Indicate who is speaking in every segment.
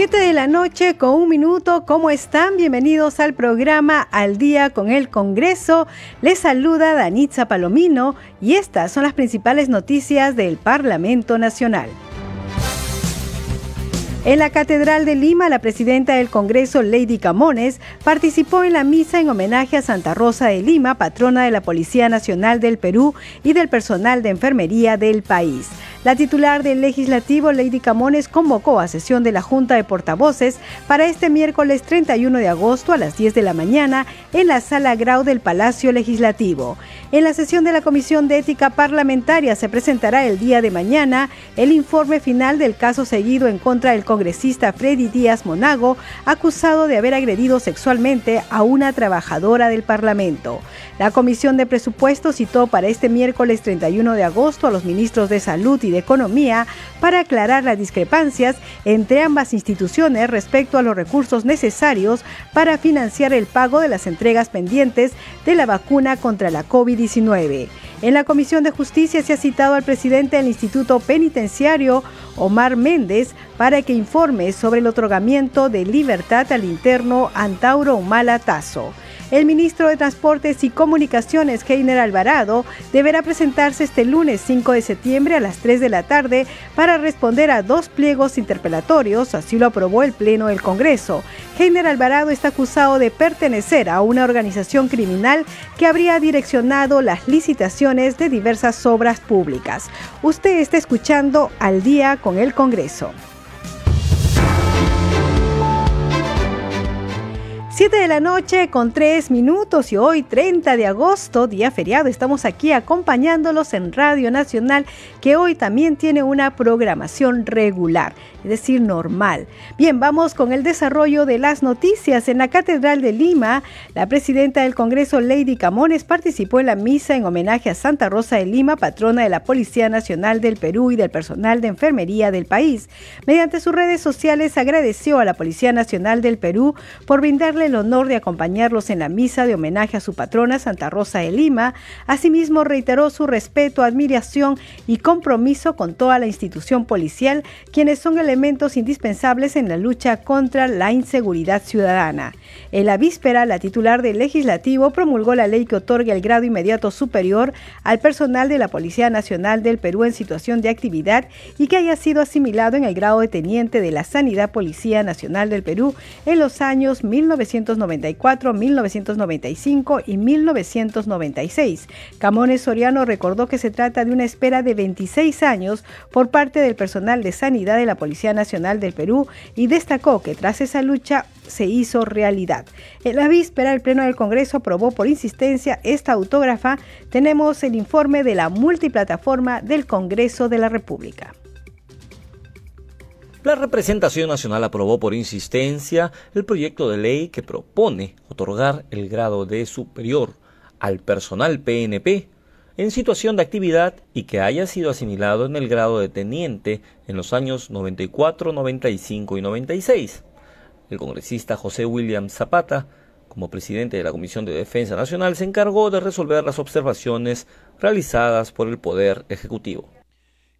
Speaker 1: Siete de la noche con un minuto. ¿Cómo están? Bienvenidos al programa Al Día con el Congreso. Les saluda Danitza Palomino y estas son las principales noticias del Parlamento Nacional. En la Catedral de Lima, la presidenta del Congreso, Lady Camones, participó en la misa en homenaje a Santa Rosa de Lima, patrona de la Policía Nacional del Perú y del personal de enfermería del país. La titular del legislativo, Lady Camones, convocó a sesión de la Junta de Portavoces para este miércoles 31 de agosto a las 10 de la mañana en la Sala Grau del Palacio Legislativo. En la sesión de la Comisión de Ética Parlamentaria se presentará el día de mañana el informe final del caso seguido en contra del congresista Freddy Díaz Monago, acusado de haber agredido sexualmente a una trabajadora del Parlamento. La Comisión de Presupuestos citó para este miércoles 31 de agosto a los ministros de Salud y de Economía para aclarar las discrepancias entre ambas instituciones respecto a los recursos necesarios para financiar el pago de las entregas pendientes de la vacuna contra la COVID-19. En la Comisión de Justicia se ha citado al presidente del Instituto Penitenciario, Omar Méndez, para que informe sobre el otorgamiento de libertad al interno Antauro Humala Tazo. El ministro de Transportes y Comunicaciones, Heiner Alvarado, deberá presentarse este lunes 5 de septiembre a las 3 de la tarde para responder a dos pliegos interpelatorios, así lo aprobó el Pleno del Congreso. Heiner Alvarado está acusado de pertenecer a una organización criminal que habría direccionado las licitaciones de diversas obras públicas. Usted está escuchando al día con el Congreso. 7 de la noche con 3 minutos y hoy 30 de agosto, día feriado, estamos aquí acompañándolos en Radio Nacional que hoy también tiene una programación regular es decir, normal. Bien, vamos con el desarrollo de las noticias. En la Catedral de Lima, la presidenta del Congreso, Lady Camones, participó en la misa en homenaje a Santa Rosa de Lima, patrona de la Policía Nacional del Perú y del personal de enfermería del país. Mediante sus redes sociales agradeció a la Policía Nacional del Perú por brindarle el honor de acompañarlos en la misa de homenaje a su patrona Santa Rosa de Lima. Asimismo, reiteró su respeto, admiración y compromiso con toda la institución policial, quienes son el elementos indispensables en la lucha contra la inseguridad ciudadana. En la víspera, la titular del legislativo promulgó la ley que otorga el grado inmediato superior al personal de la Policía Nacional del Perú en situación de actividad y que haya sido asimilado en el grado de teniente de la Sanidad Policía Nacional del Perú en los años 1994, 1995 y 1996. Camones Soriano recordó que se trata de una espera de 26 años por parte del personal de sanidad de la Policía Nacional del Perú y destacó que tras esa lucha se hizo realidad. En la víspera, el Pleno del Congreso aprobó por insistencia esta autógrafa. Tenemos el informe de la multiplataforma del Congreso de la República.
Speaker 2: La representación nacional aprobó por insistencia el proyecto de ley que propone otorgar el grado de superior al personal PNP en situación de actividad y que haya sido asimilado en el grado de teniente en los años 94, 95 y 96. El congresista José William Zapata, como presidente de la Comisión de Defensa Nacional, se encargó de resolver las observaciones realizadas por el Poder Ejecutivo.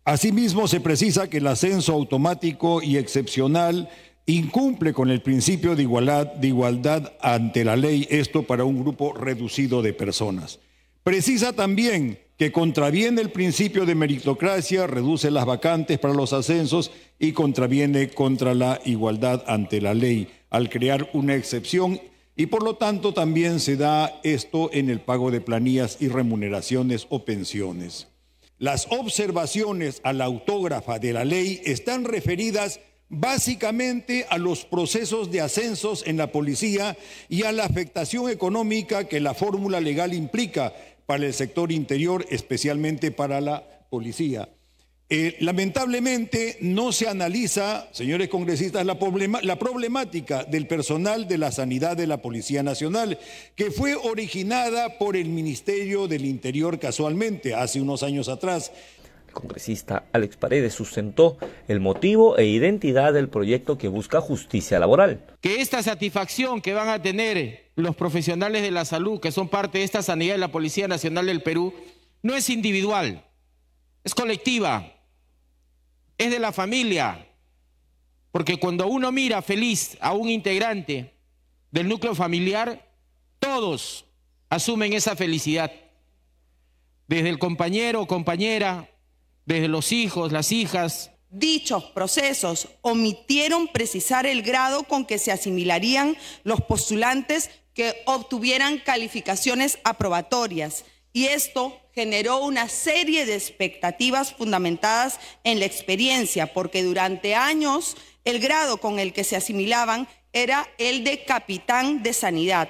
Speaker 3: Asimismo, se precisa que el ascenso automático y excepcional incumple con el principio de igualdad, de igualdad ante la ley, esto para un grupo reducido de personas. Precisa también que contraviene el principio de meritocracia, reduce las vacantes para los ascensos y contraviene contra la igualdad ante la ley al crear una excepción y por lo tanto también se da esto en el pago de planillas y remuneraciones o pensiones. Las observaciones a la autógrafa de la ley están referidas básicamente a los procesos de ascensos en la policía y a la afectación económica que la fórmula legal implica para el sector interior, especialmente para la policía. Eh, lamentablemente no se analiza, señores congresistas, la, la, problemática del personal de la sanidad de la Policía Nacional, que fue originada por el Ministerio del Interior casualmente hace unos años atrás.
Speaker 2: El congresista Alex Paredes sustentó el motivo e identidad del proyecto que busca justicia laboral.
Speaker 4: Que esta satisfacción que van a tener los profesionales de la salud, que son parte de esta sanidad de la Policía Nacional del Perú, no es individual, es colectiva es de la familia. Porque cuando uno mira feliz a un integrante del núcleo familiar, todos asumen esa felicidad. Desde el compañero o compañera, desde los hijos, las hijas.
Speaker 5: Dichos procesos omitieron precisar el grado con que se asimilarían los postulantes que obtuvieran calificaciones aprobatorias y esto generó una serie de expectativas fundamentadas en la experiencia, porque durante años el grado con el que se asimilaban era el de capitán de sanidad.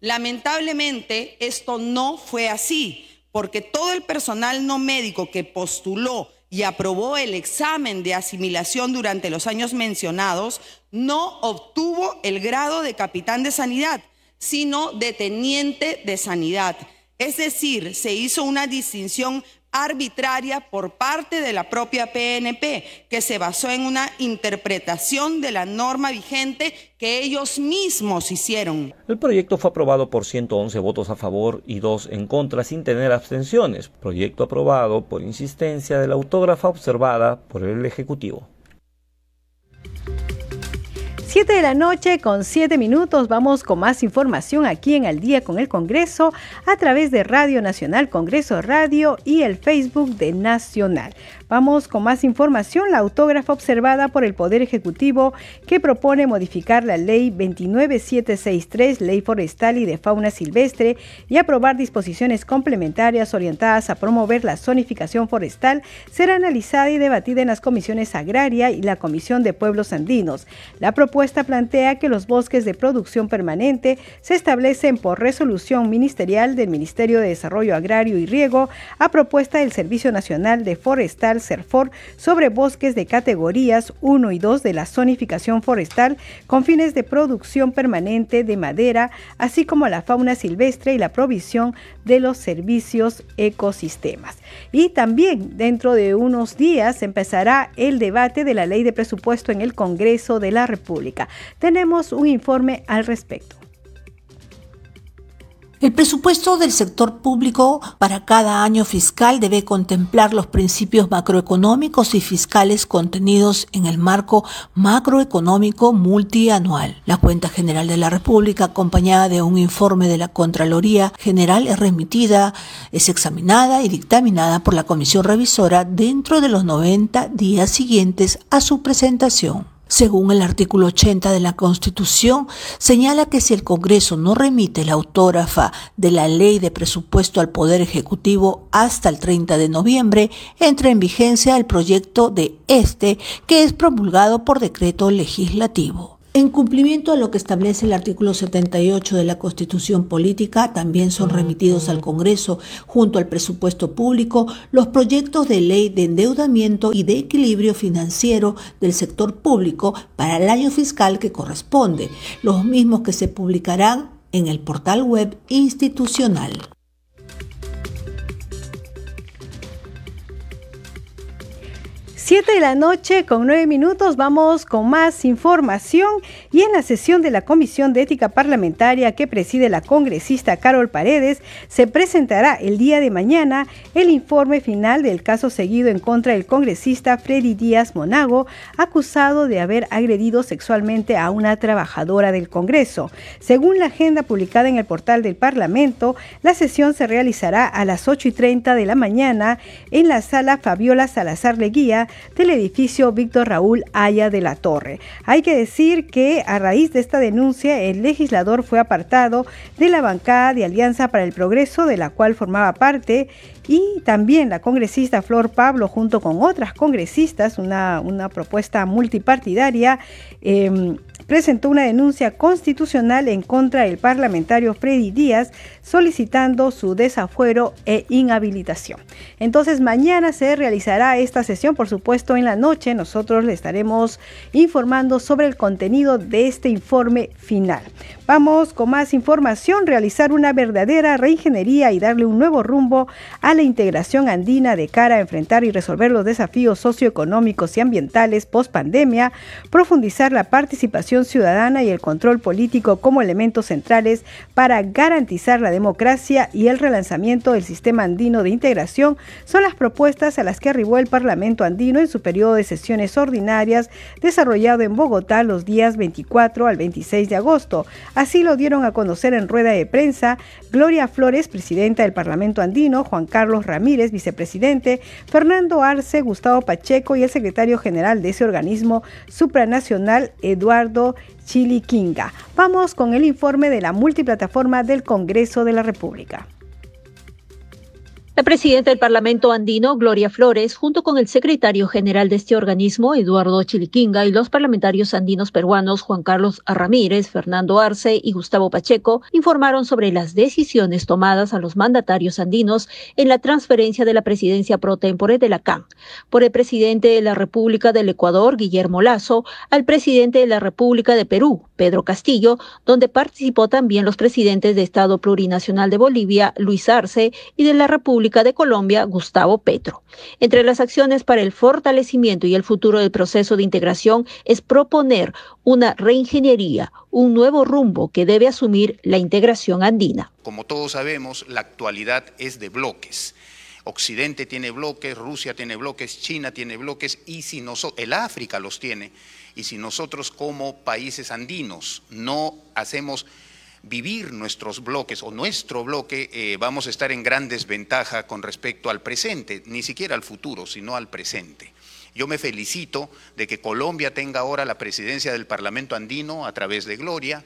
Speaker 5: Lamentablemente esto no fue así, porque todo el personal no médico que postuló y aprobó el examen de asimilación durante los años mencionados no obtuvo el grado de capitán de sanidad, sino de teniente de sanidad. Es decir, se hizo una distinción arbitraria por parte de la propia PNP, que se basó en una interpretación de la norma vigente que ellos mismos hicieron.
Speaker 2: El proyecto fue aprobado por 111 votos a favor y 2 en contra sin tener abstenciones. Proyecto aprobado por insistencia de la autógrafa observada por el Ejecutivo.
Speaker 1: 7 de la noche con 7 minutos vamos con más información aquí en Al día con el Congreso a través de Radio Nacional Congreso Radio y el Facebook de Nacional. Vamos con más información. La autógrafa observada por el Poder Ejecutivo que propone modificar la Ley 29763, Ley Forestal y de Fauna Silvestre, y aprobar disposiciones complementarias orientadas a promover la zonificación forestal, será analizada y debatida en las comisiones agraria y la Comisión de Pueblos Andinos. La propuesta plantea que los bosques de producción permanente se establecen por resolución ministerial del Ministerio de Desarrollo Agrario y Riego a propuesta del Servicio Nacional de Forestal CERFOR sobre bosques de categorías 1 y 2 de la zonificación forestal con fines de producción permanente de madera, así como la fauna silvestre y la provisión de los servicios ecosistemas. Y también dentro de unos días empezará el debate de la ley de presupuesto en el Congreso de la República. Tenemos un informe al respecto.
Speaker 6: El presupuesto del sector público para cada año fiscal debe contemplar los principios macroeconómicos y fiscales contenidos en el marco macroeconómico multianual. La cuenta general de la República, acompañada de un informe de la Contraloría General, es remitida, es examinada y dictaminada por la Comisión Revisora dentro de los 90 días siguientes a su presentación. Según el artículo 80 de la Constitución, señala que si el Congreso no remite la autógrafa de la ley de presupuesto al Poder Ejecutivo hasta el 30 de noviembre, entra en vigencia el proyecto de este, que es promulgado por decreto legislativo. En cumplimiento a lo que establece el artículo 78 de la Constitución Política, también son remitidos al Congreso, junto al presupuesto público, los proyectos de ley de endeudamiento y de equilibrio financiero del sector público para el año fiscal que corresponde, los mismos que se publicarán en el portal web institucional.
Speaker 1: 7 de la noche con 9 minutos vamos con más información y en la sesión de la Comisión de Ética Parlamentaria que preside la congresista Carol Paredes se presentará el día de mañana el informe final del caso seguido en contra del congresista Freddy Díaz Monago acusado de haber agredido sexualmente a una trabajadora del Congreso. Según la agenda publicada en el portal del Parlamento, la sesión se realizará a las 8 y 30 de la mañana en la sala Fabiola Salazar Leguía del edificio Víctor Raúl Aya de la Torre. Hay que decir que a raíz de esta denuncia el legislador fue apartado de la bancada de Alianza para el Progreso de la cual formaba parte y también la congresista Flor Pablo junto con otras congresistas, una, una propuesta multipartidaria. Em, presentó una denuncia constitucional en contra del parlamentario Freddy Díaz solicitando su desafuero e inhabilitación. Entonces mañana se realizará esta sesión, por supuesto en la noche nosotros le estaremos informando sobre el contenido de este informe final. Vamos con más información, realizar una verdadera reingeniería y darle un nuevo rumbo a la integración andina de cara a enfrentar y resolver los desafíos socioeconómicos y ambientales post pandemia, profundizar la participación ciudadana y el control político como elementos centrales para garantizar la democracia y el relanzamiento del sistema andino de integración son las propuestas a las que arribó el Parlamento andino en su periodo de sesiones ordinarias desarrollado en Bogotá los días 24 al 26 de agosto. Así lo dieron a conocer en rueda de prensa Gloria Flores, presidenta del Parlamento andino, Juan Carlos Ramírez, vicepresidente, Fernando Arce, Gustavo Pacheco y el secretario general de ese organismo supranacional, Eduardo Chiliquinga. Vamos con el informe de la multiplataforma del Congreso de la República.
Speaker 7: La presidenta del Parlamento andino, Gloria Flores, junto con el secretario general de este organismo, Eduardo Chiliquinga, y los parlamentarios andinos peruanos Juan Carlos Ramírez, Fernando Arce y Gustavo Pacheco, informaron sobre las decisiones tomadas a los mandatarios andinos en la transferencia de la presidencia pro tempore de la CAN por el presidente de la República del Ecuador, Guillermo Lazo, al presidente de la República de Perú, Pedro Castillo, donde participó también los presidentes de Estado Plurinacional de Bolivia, Luis Arce, y de la República de Colombia, Gustavo Petro. Entre las acciones para el fortalecimiento y el futuro del proceso de integración es proponer una reingeniería, un nuevo rumbo que debe asumir la integración andina.
Speaker 8: Como todos sabemos, la actualidad es de bloques. Occidente tiene bloques, Rusia tiene bloques, China tiene bloques y si nosotros, el África los tiene. Y si nosotros como países andinos no hacemos vivir nuestros bloques o nuestro bloque, eh, vamos a estar en gran desventaja con respecto al presente, ni siquiera al futuro, sino al presente. Yo me felicito de que Colombia tenga ahora la presidencia del Parlamento andino a través de Gloria,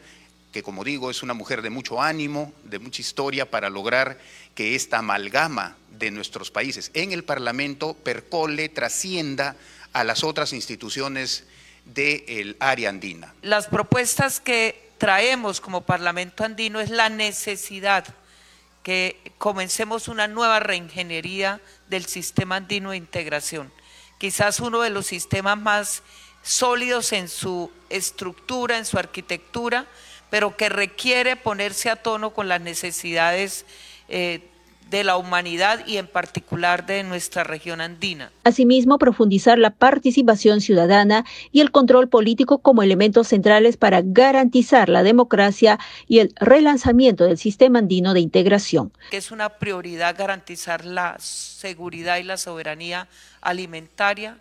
Speaker 8: que como digo es una mujer de mucho ánimo, de mucha historia para lograr que esta amalgama de nuestros países en el Parlamento percole, trascienda a las otras instituciones del área andina.
Speaker 9: Las propuestas que traemos como Parlamento andino es la necesidad que comencemos una nueva reingeniería del sistema andino de integración. Quizás uno de los sistemas más sólidos en su estructura, en su arquitectura, pero que requiere ponerse a tono con las necesidades eh, de la humanidad y en particular de nuestra región andina.
Speaker 7: Asimismo, profundizar la participación ciudadana y el control político como elementos centrales para garantizar la democracia y el relanzamiento del sistema andino de integración.
Speaker 9: Es una prioridad garantizar la seguridad y la soberanía alimentaria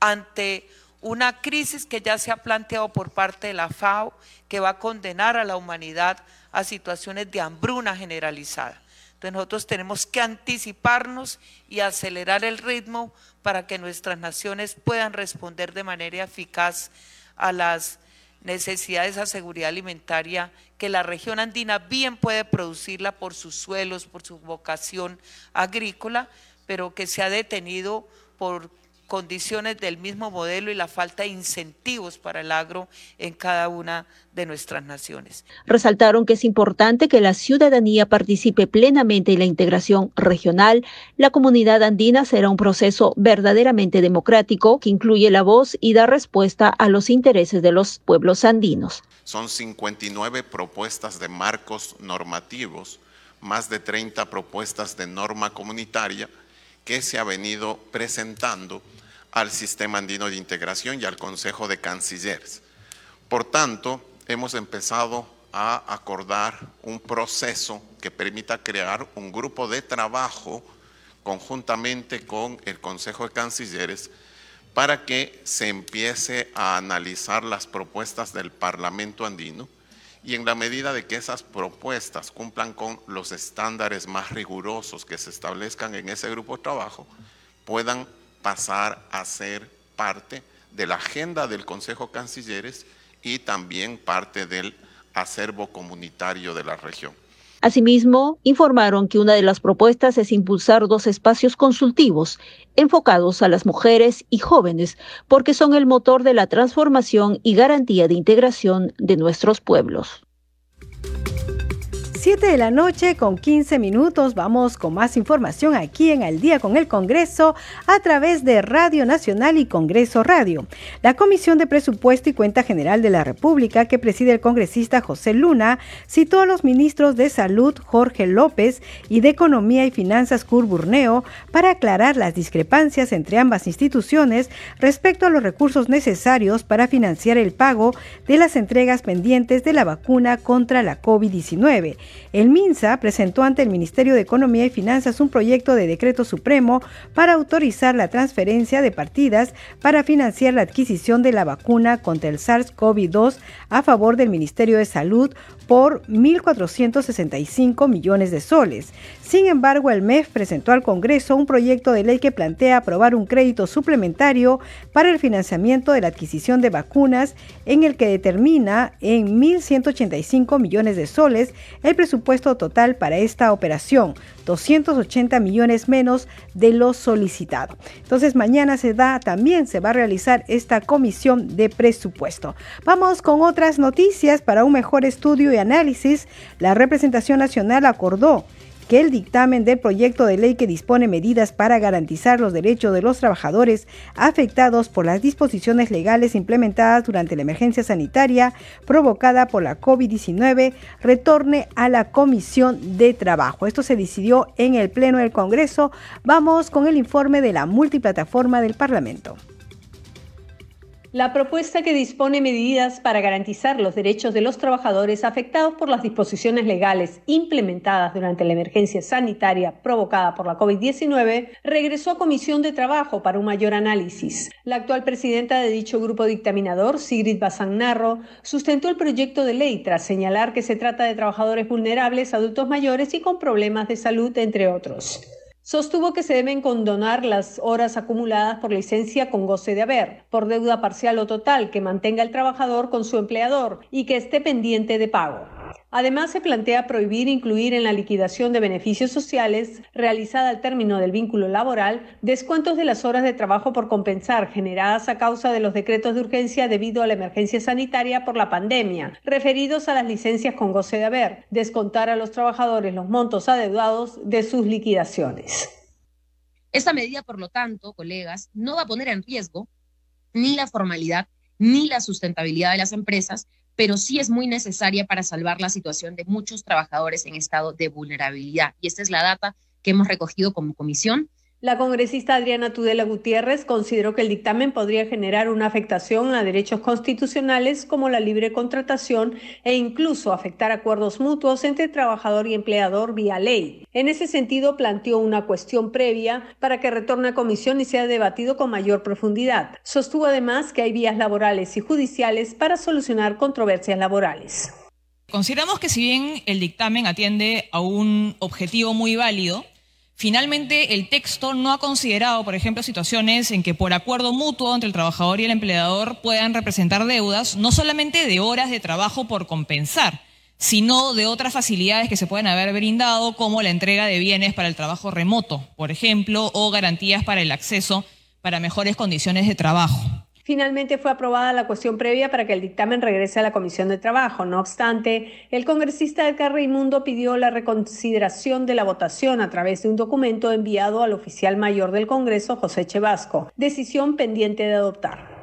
Speaker 9: ante una crisis que ya se ha planteado por parte de la FAO que va a condenar a la humanidad a situaciones de hambruna generalizada nosotros tenemos que anticiparnos y acelerar el ritmo para que nuestras naciones puedan responder de manera eficaz a las necesidades de seguridad alimentaria que la región andina bien puede producirla por sus suelos, por su vocación agrícola, pero que se ha detenido por condiciones del mismo modelo y la falta de incentivos para el agro en cada una de nuestras naciones.
Speaker 7: Resaltaron que es importante que la ciudadanía participe plenamente en la integración regional. La comunidad andina será un proceso verdaderamente democrático que incluye la voz y da respuesta a los intereses de los pueblos andinos.
Speaker 10: Son 59 propuestas de marcos normativos, más de 30 propuestas de norma comunitaria que se ha venido presentando al Sistema Andino de Integración y al Consejo de Cancilleres. Por tanto, hemos empezado a acordar un proceso que permita crear un grupo de trabajo conjuntamente con el Consejo de Cancilleres para que se empiece a analizar las propuestas del Parlamento andino y en la medida de que esas propuestas cumplan con los estándares más rigurosos que se establezcan en ese grupo de trabajo, puedan pasar a ser parte de la agenda del Consejo Cancilleres y también parte del acervo comunitario de la región.
Speaker 7: Asimismo, informaron que una de las propuestas es impulsar dos espacios consultivos enfocados a las mujeres y jóvenes, porque son el motor de la transformación y garantía de integración de nuestros pueblos.
Speaker 1: 7 de la noche con 15 minutos. Vamos con más información aquí en Al día con el Congreso a través de Radio Nacional y Congreso Radio. La Comisión de Presupuesto y Cuenta General de la República, que preside el congresista José Luna, citó a los ministros de Salud Jorge López y de Economía y Finanzas Cur Burneo para aclarar las discrepancias entre ambas instituciones respecto a los recursos necesarios para financiar el pago de las entregas pendientes de la vacuna contra la COVID-19. El MINSA presentó ante el Ministerio de Economía y Finanzas un proyecto de decreto supremo para autorizar la transferencia de partidas para financiar la adquisición de la vacuna contra el SARS-CoV-2 a favor del Ministerio de Salud por 1.465 millones de soles. Sin embargo, el MEF presentó al Congreso un proyecto de ley que plantea aprobar un crédito suplementario para el financiamiento de la adquisición de vacunas en el que determina en 1.185 millones de soles el presupuesto total para esta operación, 280 millones menos de lo solicitado. Entonces mañana se da, también se va a realizar esta comisión de presupuesto. Vamos con otras noticias para un mejor estudio y análisis. La representación nacional acordó que el dictamen del proyecto de ley que dispone medidas para garantizar los derechos de los trabajadores afectados por las disposiciones legales implementadas durante la emergencia sanitaria provocada por la COVID-19 retorne a la Comisión de Trabajo. Esto se decidió en el Pleno del Congreso. Vamos con el informe de la multiplataforma del Parlamento.
Speaker 11: La propuesta que dispone medidas para garantizar los derechos de los trabajadores afectados por las disposiciones legales implementadas durante la emergencia sanitaria provocada por la COVID-19 regresó a Comisión de Trabajo para un mayor análisis. La actual presidenta de dicho grupo dictaminador, Sigrid Bazan-Narro, sustentó el proyecto de ley tras señalar que se trata de trabajadores vulnerables, adultos mayores y con problemas de salud, entre otros. Sostuvo que se deben condonar las horas acumuladas por licencia con goce de haber, por deuda parcial o total que mantenga el trabajador con su empleador y que esté pendiente de pago. Además, se plantea prohibir incluir en la liquidación de beneficios sociales realizada al término del vínculo laboral descuentos de las horas de trabajo por compensar generadas a causa de los decretos de urgencia debido a la emergencia sanitaria por la pandemia, referidos a las licencias con goce de haber, descontar a los trabajadores los montos adeudados de sus liquidaciones.
Speaker 12: Esta medida, por lo tanto, colegas, no va a poner en riesgo ni la formalidad ni la sustentabilidad de las empresas, pero sí es muy necesaria para salvar la situación de muchos trabajadores en estado de vulnerabilidad. Y esta es la data que hemos recogido como comisión
Speaker 11: la congresista Adriana Tudela Gutiérrez consideró que el dictamen podría generar una afectación a derechos constitucionales como la libre contratación e incluso afectar acuerdos mutuos entre trabajador y empleador vía ley. En ese sentido, planteó una cuestión previa para que retorne a comisión y sea debatido con mayor profundidad. Sostuvo además que hay vías laborales y judiciales para solucionar controversias laborales.
Speaker 13: Consideramos que si bien el dictamen atiende a un objetivo muy válido, Finalmente, el texto no ha considerado, por ejemplo, situaciones en que por acuerdo mutuo entre el trabajador y el empleador puedan representar deudas, no solamente de horas de trabajo por compensar, sino de otras facilidades que se pueden haber brindado, como la entrega de bienes para el trabajo remoto, por ejemplo, o garantías para el acceso para mejores condiciones de trabajo.
Speaker 11: Finalmente fue aprobada la cuestión previa para que el dictamen regrese a la Comisión de Trabajo. No obstante, el congresista Edgar Raimundo pidió la reconsideración de la votación a través de un documento enviado al oficial mayor del Congreso, José Chevasco, decisión pendiente de adoptar.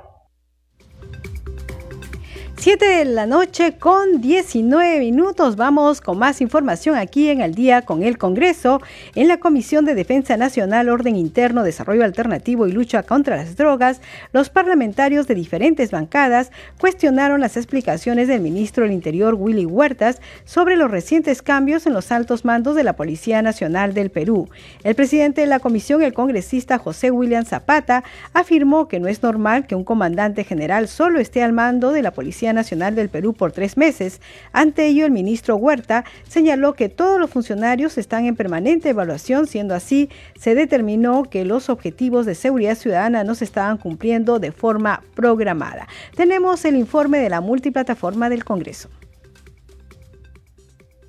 Speaker 1: 7 de la noche con 19 minutos. Vamos con más información aquí en el día con el Congreso. En la Comisión de Defensa Nacional, Orden Interno, Desarrollo Alternativo y Lucha contra las Drogas, los parlamentarios de diferentes bancadas cuestionaron las explicaciones del ministro del Interior, Willy Huertas, sobre los recientes cambios en los altos mandos de la Policía Nacional del Perú. El presidente de la comisión, el congresista José William Zapata, afirmó que no es normal que un comandante general solo esté al mando de la Policía Nacional del Perú por tres meses. Ante ello, el ministro Huerta señaló que todos los funcionarios están en permanente evaluación, siendo así, se determinó que los objetivos de seguridad ciudadana no se estaban cumpliendo de forma programada. Tenemos el informe de la multiplataforma del Congreso.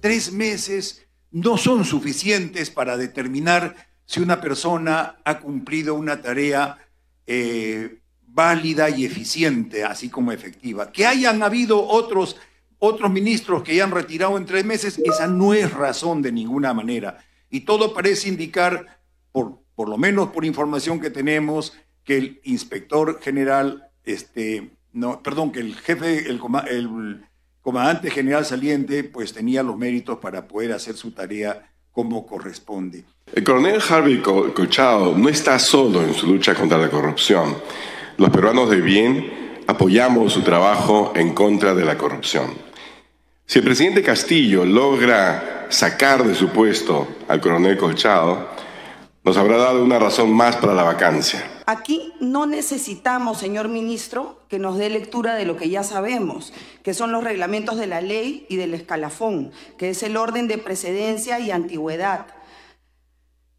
Speaker 14: Tres meses
Speaker 3: no son suficientes para determinar si una persona ha cumplido una tarea eh, válida y eficiente, así como efectiva. Que hayan habido otros, otros ministros que hayan retirado en tres meses, esa no es razón de ninguna manera. Y todo parece indicar, por, por lo menos por información que tenemos, que el inspector general, este, no, perdón, que el jefe, el, comandante general saliente, pues tenía los méritos para poder hacer su tarea como corresponde.
Speaker 14: El coronel Harvey Cochao no está solo en su lucha contra la corrupción. Los peruanos de bien apoyamos su trabajo en contra de la corrupción. Si el presidente Castillo logra sacar de su puesto al coronel Colchado, nos habrá dado una razón más para la vacancia.
Speaker 5: Aquí no necesitamos, señor ministro, que nos dé lectura de lo que ya sabemos, que son los reglamentos de la ley y del escalafón, que es el orden de precedencia y antigüedad.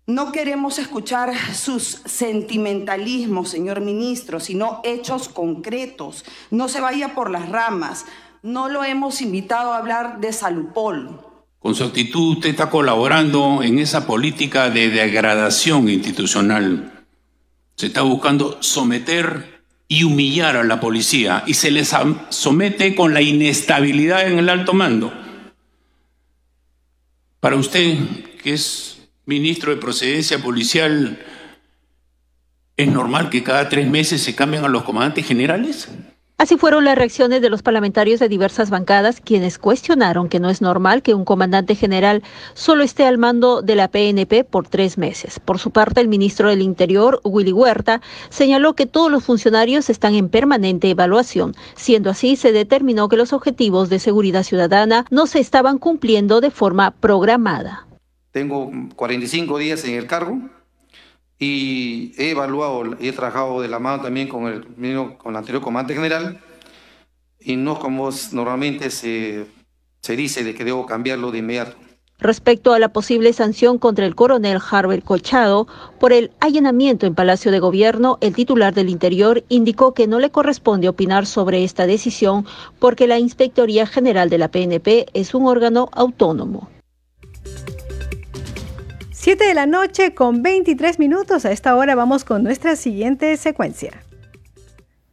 Speaker 5: No queremos escuchar sus sentimentalismos, señor ministro, sino hechos concretos. No se vaya por las ramas. No lo hemos invitado a hablar de Salupol.
Speaker 15: Con su actitud usted está colaborando en esa política de degradación institucional se está buscando someter y humillar a la policía y se les somete con la inestabilidad en el alto mando. Para usted, que es ministro de procedencia policial, ¿es normal que cada tres meses se cambien a los comandantes generales?
Speaker 7: Así fueron las reacciones de los parlamentarios de diversas bancadas, quienes cuestionaron que no es normal que un comandante general solo esté al mando de la PNP por tres meses. Por su parte, el ministro del Interior, Willy Huerta, señaló que todos los funcionarios están en permanente evaluación. Siendo así, se determinó que los objetivos de seguridad ciudadana no se estaban cumpliendo de forma programada.
Speaker 16: Tengo 45 días en el cargo y he evaluado y he trabajado de la mano también con el, con el anterior comandante general y no como normalmente se, se dice de que debo cambiarlo de inmediato.
Speaker 7: Respecto a la posible sanción contra el coronel Harvey Colchado por el allanamiento en Palacio de Gobierno, el titular del Interior indicó que no le corresponde opinar sobre esta decisión porque la Inspectoría General de la PNP es un órgano autónomo.
Speaker 1: 7 de la noche con 23 minutos. A esta hora vamos con nuestra siguiente secuencia.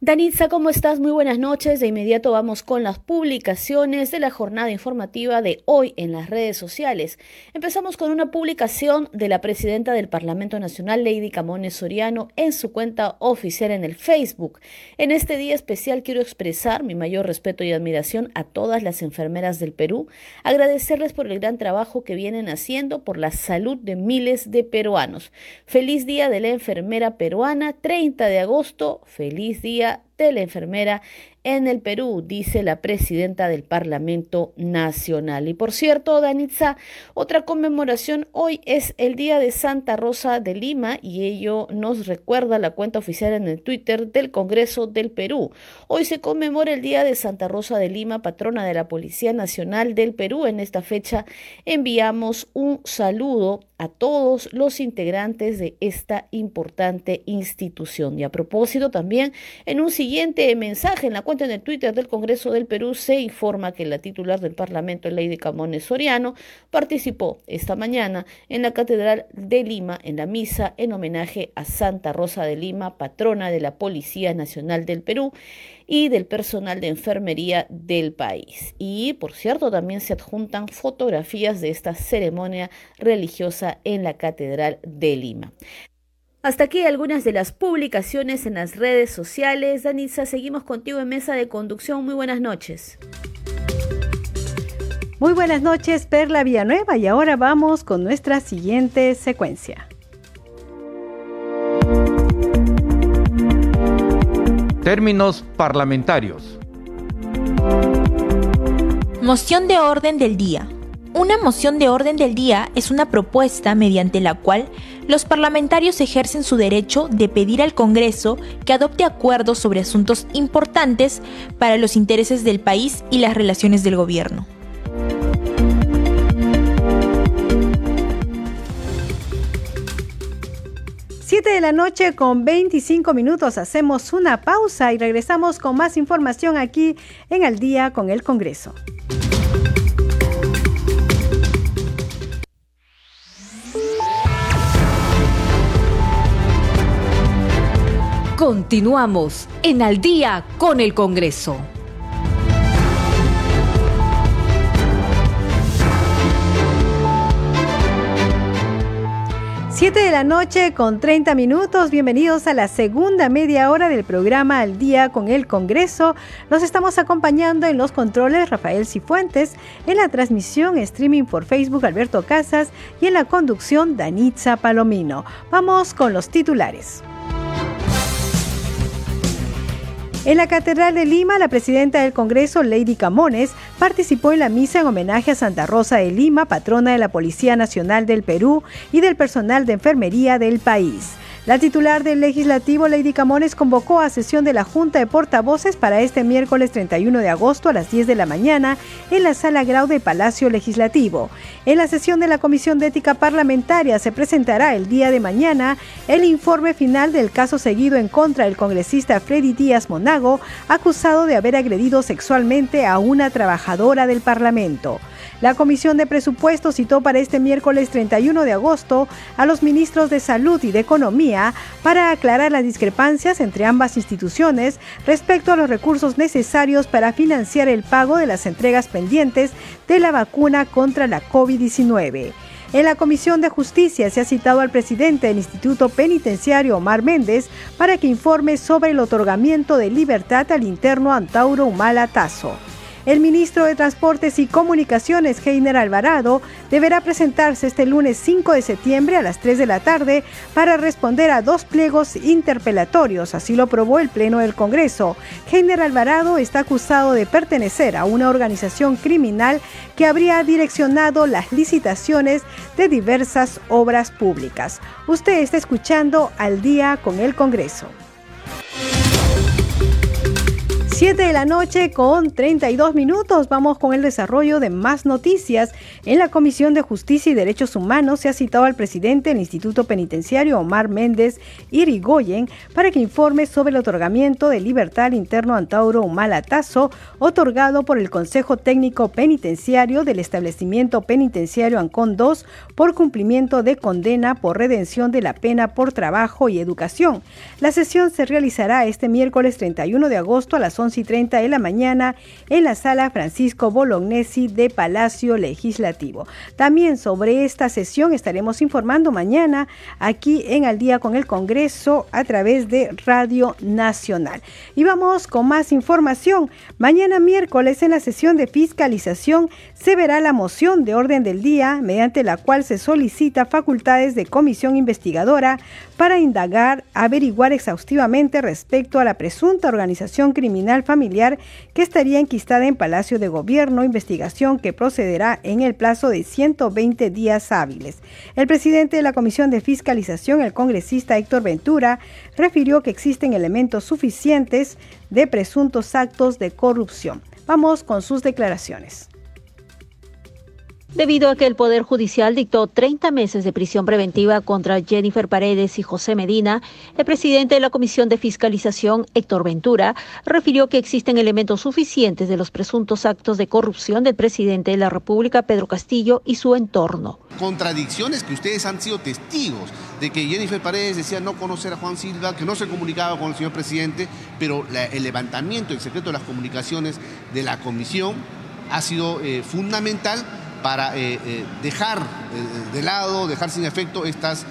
Speaker 17: Danitza, ¿cómo estás? Muy buenas noches. De inmediato vamos con las publicaciones de la jornada informativa de hoy en las redes sociales. Empezamos con una publicación de la presidenta del Parlamento Nacional, Lady Camones Soriano, en su cuenta oficial en el Facebook. En este día especial quiero expresar mi mayor respeto y admiración a todas las enfermeras del Perú, agradecerles por el gran trabajo que vienen haciendo por la salud de miles de peruanos. Feliz día de la enfermera peruana, 30 de agosto. Feliz día de la enfermera en el Perú, dice la presidenta del Parlamento Nacional. Y por cierto, Danitza, otra conmemoración hoy es el Día de Santa Rosa de Lima y ello nos recuerda la cuenta oficial en el Twitter del Congreso del Perú. Hoy se conmemora el Día de Santa Rosa de Lima, patrona de la Policía Nacional del Perú. En esta fecha enviamos un saludo a todos los integrantes de esta importante institución. Y a propósito, también en un siguiente mensaje en la en el Twitter del Congreso del Perú se informa que la titular del Parlamento, Lady Camones Soriano, participó esta mañana en la Catedral de Lima en la misa en homenaje a Santa Rosa de Lima, patrona de la Policía Nacional del Perú y del personal de enfermería del país. Y, por cierto, también se adjuntan fotografías de esta ceremonia religiosa en la Catedral de Lima. Hasta aquí algunas de las publicaciones en las redes sociales. Danisa, seguimos contigo en mesa de conducción. Muy buenas noches.
Speaker 1: Muy buenas noches, Perla Villanueva, y ahora vamos con nuestra siguiente secuencia.
Speaker 18: Términos parlamentarios.
Speaker 19: Moción de orden del día. Una moción de orden del día es una propuesta mediante la cual los parlamentarios ejercen su derecho de pedir al Congreso que adopte acuerdos sobre asuntos importantes para los intereses del país y las relaciones del gobierno.
Speaker 1: 7 de la noche con 25 minutos hacemos una pausa y regresamos con más información aquí en Al día con el Congreso.
Speaker 20: Continuamos en Al día con el Congreso.
Speaker 1: 7 de la noche con 30 minutos. Bienvenidos a la segunda media hora del programa Al Día con el Congreso. Nos estamos acompañando en los controles Rafael Cifuentes, en la transmisión streaming por Facebook Alberto Casas y en la conducción Danitza Palomino. Vamos con los titulares. En la Catedral de Lima, la presidenta del Congreso, Lady Camones, participó en la misa en homenaje a Santa Rosa de Lima, patrona de la Policía Nacional del Perú y del personal de enfermería del país. La titular del legislativo, Lady Camones, convocó a sesión de la Junta de Portavoces para este miércoles 31 de agosto a las 10 de la mañana en la Sala Grau de Palacio Legislativo. En la sesión de la Comisión de Ética Parlamentaria se presentará el día de mañana el informe final del caso seguido en contra del congresista Freddy Díaz Monago, acusado de haber agredido sexualmente a una trabajadora del Parlamento. La Comisión de Presupuestos citó para este miércoles 31 de agosto a los ministros de Salud y de Economía para aclarar las discrepancias entre ambas instituciones respecto a los recursos necesarios para financiar el pago de las entregas pendientes de la vacuna contra la COVID-19. En la Comisión de Justicia se ha citado al presidente del Instituto Penitenciario, Omar Méndez, para que informe sobre el otorgamiento de libertad al interno Antauro Humala Tazo. El ministro de Transportes y Comunicaciones, Heiner Alvarado, deberá presentarse este lunes 5 de septiembre a las 3 de la tarde para responder a dos pliegos interpelatorios, así lo aprobó el Pleno del Congreso. Heiner Alvarado está acusado de pertenecer a una organización criminal que habría direccionado las licitaciones de diversas obras públicas. Usted está escuchando al día con el Congreso. 7 de la noche con 32 minutos. Vamos con el desarrollo de más noticias. En la Comisión de Justicia y Derechos Humanos se ha citado al presidente del Instituto Penitenciario, Omar Méndez Irigoyen, para que informe sobre el otorgamiento de libertad al interno Antauro Humalatazo, otorgado por el Consejo Técnico Penitenciario del establecimiento penitenciario Ancón 2 por cumplimiento de condena por redención de la pena por trabajo y educación. La sesión se realizará este miércoles 31 de agosto a las 11 y 30 de la mañana en la sala Francisco Bolognesi de Palacio Legislativo. También sobre esta sesión estaremos informando mañana aquí en Al Día con el Congreso a través de Radio Nacional. Y vamos con más información. Mañana miércoles en la sesión de fiscalización se verá la moción de orden del día mediante la cual se solicita facultades de comisión investigadora para indagar, averiguar exhaustivamente respecto a la presunta organización criminal familiar que estaría enquistada en Palacio de Gobierno, investigación que procederá en el plazo de 120 días hábiles. El presidente de la Comisión de Fiscalización, el congresista Héctor Ventura, refirió que existen elementos suficientes de presuntos actos de corrupción. Vamos con sus declaraciones.
Speaker 7: Debido a que el Poder Judicial dictó 30 meses de prisión preventiva contra Jennifer Paredes y José Medina, el presidente de la Comisión de Fiscalización, Héctor Ventura, refirió que existen elementos suficientes de los presuntos actos de corrupción del presidente de la República, Pedro Castillo, y su entorno.
Speaker 21: Contradicciones que ustedes han sido testigos de que Jennifer Paredes decía no conocer a Juan Silva, que no se comunicaba con el señor presidente, pero el levantamiento, el secreto de las comunicaciones de la comisión ha sido eh, fundamental para eh, eh, dejar eh, de lado, dejar sin efecto estas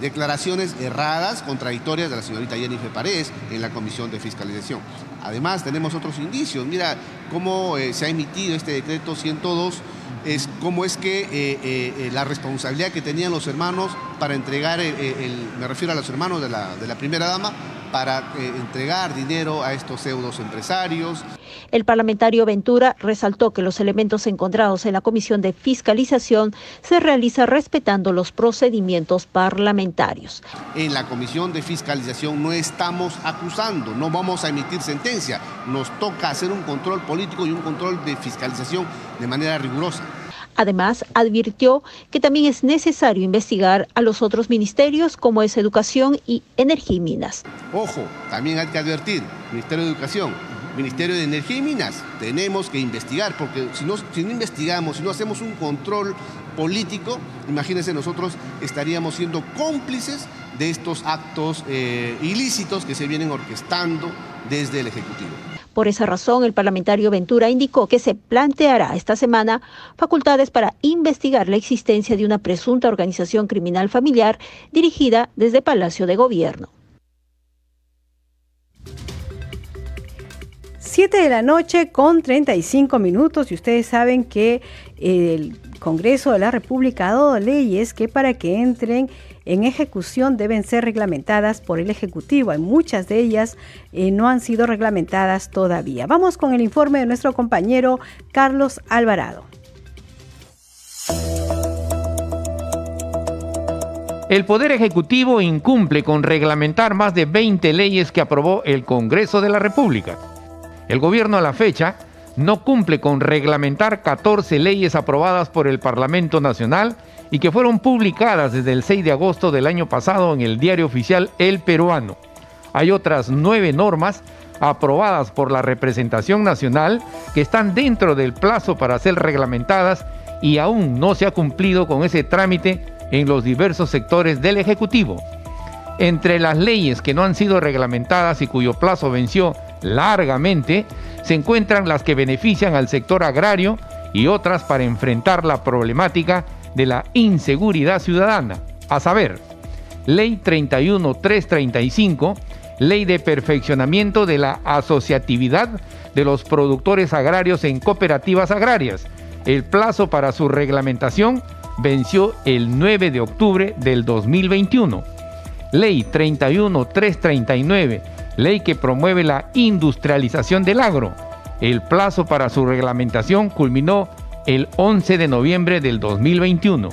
Speaker 21: declaraciones erradas, contradictorias de la señorita Jennifer Paredes en la Comisión de Fiscalización. Además, tenemos otros indicios. Mira cómo se ha emitido este decreto 102 es cómo es que la responsabilidad que tenían los hermanos para entregar, me refiero a los hermanos de la primera dama, para eh, entregar dinero a estos pseudos empresarios.
Speaker 7: El parlamentario Ventura resaltó que los elementos encontrados en la Comisión de Fiscalización se realizan respetando los procedimientos parlamentarios.
Speaker 21: En la Comisión de Fiscalización no estamos acusando, no vamos a emitir sentencia, nos toca hacer un control político y un control de fiscalización de manera rigurosa.
Speaker 7: Además, advirtió que también es necesario investigar a los otros ministerios como es Educación y Energía y Minas.
Speaker 21: Ojo, también hay que advertir, Ministerio de Educación, Ministerio de Energía y Minas, tenemos que investigar, porque si no, si no investigamos, si no hacemos un control político, imagínense nosotros estaríamos siendo cómplices de estos actos eh, ilícitos que se vienen orquestando desde el Ejecutivo.
Speaker 7: Por esa razón, el parlamentario Ventura indicó que se planteará esta semana facultades para investigar la existencia de una presunta organización criminal familiar dirigida desde Palacio de Gobierno.
Speaker 1: 7 de la noche con 35 minutos y ustedes saben que el Congreso de la República ha dado leyes que para que entren en ejecución deben ser reglamentadas por el Ejecutivo. Hay muchas de ellas eh, no han sido reglamentadas todavía. Vamos con el informe de nuestro compañero Carlos Alvarado.
Speaker 18: El Poder Ejecutivo incumple con reglamentar más de 20 leyes que aprobó el Congreso de la República. El gobierno a la fecha no cumple con reglamentar 14 leyes aprobadas por el Parlamento Nacional y que fueron publicadas desde el 6 de agosto del año pasado en el diario oficial El Peruano. Hay otras nueve normas aprobadas por la representación nacional que están dentro del plazo para ser reglamentadas y aún no se ha cumplido con ese trámite en los diversos sectores del Ejecutivo. Entre las leyes que no han sido reglamentadas y cuyo plazo venció largamente, se encuentran las que benefician al sector agrario y otras para enfrentar la problemática de la inseguridad ciudadana, a saber, Ley 31335, Ley de Perfeccionamiento de la Asociatividad de los Productores Agrarios en Cooperativas Agrarias. El plazo para su reglamentación venció el 9 de octubre del 2021. Ley 31339, ley que promueve la industrialización del agro. El plazo para su reglamentación culminó el 11 de noviembre del 2021.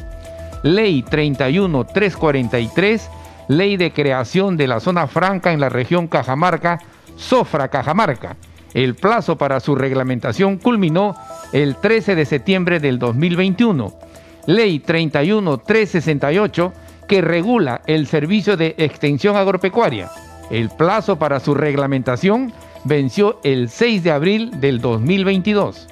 Speaker 18: Ley 31343, ley de creación de la zona franca en la región Cajamarca, Sofra Cajamarca. El plazo para su reglamentación culminó el 13 de septiembre del 2021. Ley 31368, que regula el servicio de extensión agropecuaria. El plazo para su reglamentación venció el 6 de abril del 2022.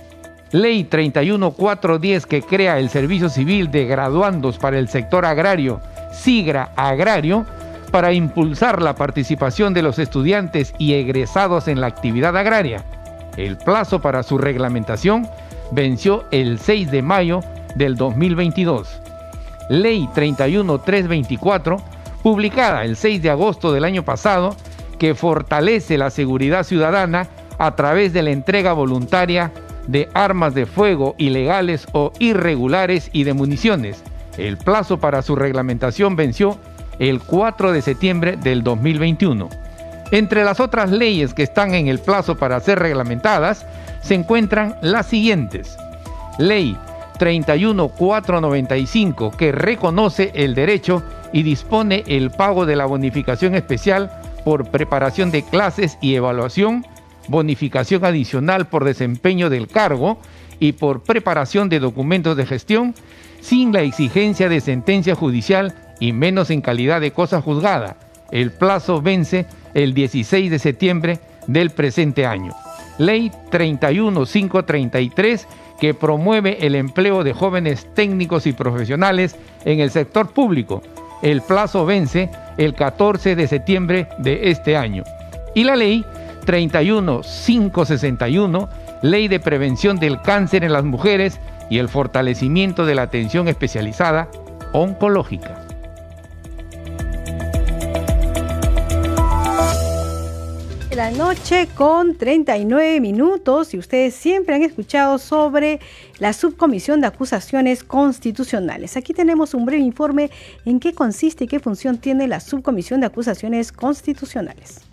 Speaker 18: Ley 31410 que crea el Servicio Civil de Graduandos para el sector agrario, SIGRA Agrario, para impulsar la participación de los estudiantes y egresados en la actividad agraria. El plazo para su reglamentación venció el 6 de mayo del 2022. Ley 31324, publicada el 6 de agosto del año pasado, que fortalece la seguridad ciudadana a través de la entrega voluntaria de armas de fuego ilegales o irregulares y de municiones. El plazo para su reglamentación venció el 4 de septiembre del 2021. Entre las otras leyes que están en el plazo para ser reglamentadas se encuentran las siguientes. Ley 31495 que reconoce el derecho y dispone el pago de la bonificación especial por preparación de clases y evaluación, bonificación adicional por desempeño del cargo y por preparación de documentos de gestión, sin la exigencia de sentencia judicial y menos en calidad de cosa juzgada. El plazo vence el 16 de septiembre del presente año. Ley 31533 que promueve el empleo de jóvenes técnicos y profesionales en el sector público. El plazo vence el 14 de septiembre de este año. Y la ley 31561, Ley de Prevención del Cáncer en las Mujeres y el fortalecimiento de la atención especializada oncológica.
Speaker 1: la noche con 39 minutos y ustedes siempre han escuchado sobre la subcomisión de acusaciones constitucionales. Aquí tenemos un breve informe en qué consiste y qué función tiene la subcomisión de acusaciones constitucionales.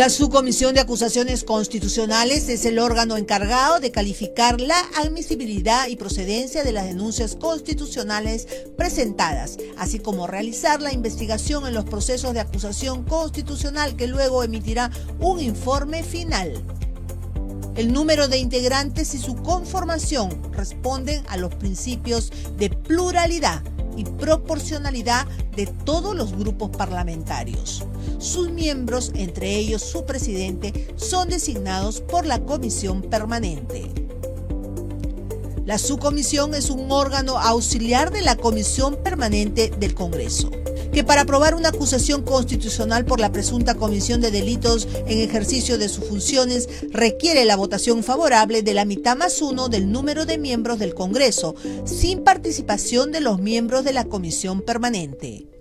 Speaker 22: La Subcomisión de Acusaciones Constitucionales es el órgano encargado de calificar la admisibilidad y procedencia de las denuncias constitucionales presentadas, así como realizar la investigación en los procesos de acusación constitucional que luego emitirá un informe final. El número de integrantes y su conformación responden a los principios de pluralidad y proporcionalidad de todos los grupos parlamentarios. Sus miembros, entre ellos su presidente, son designados por la comisión permanente. La subcomisión es un órgano auxiliar de la Comisión Permanente del Congreso que para aprobar una acusación constitucional por la presunta comisión de delitos en ejercicio de sus funciones requiere la votación favorable de la mitad más uno del número de miembros del Congreso, sin participación de los miembros de la comisión permanente.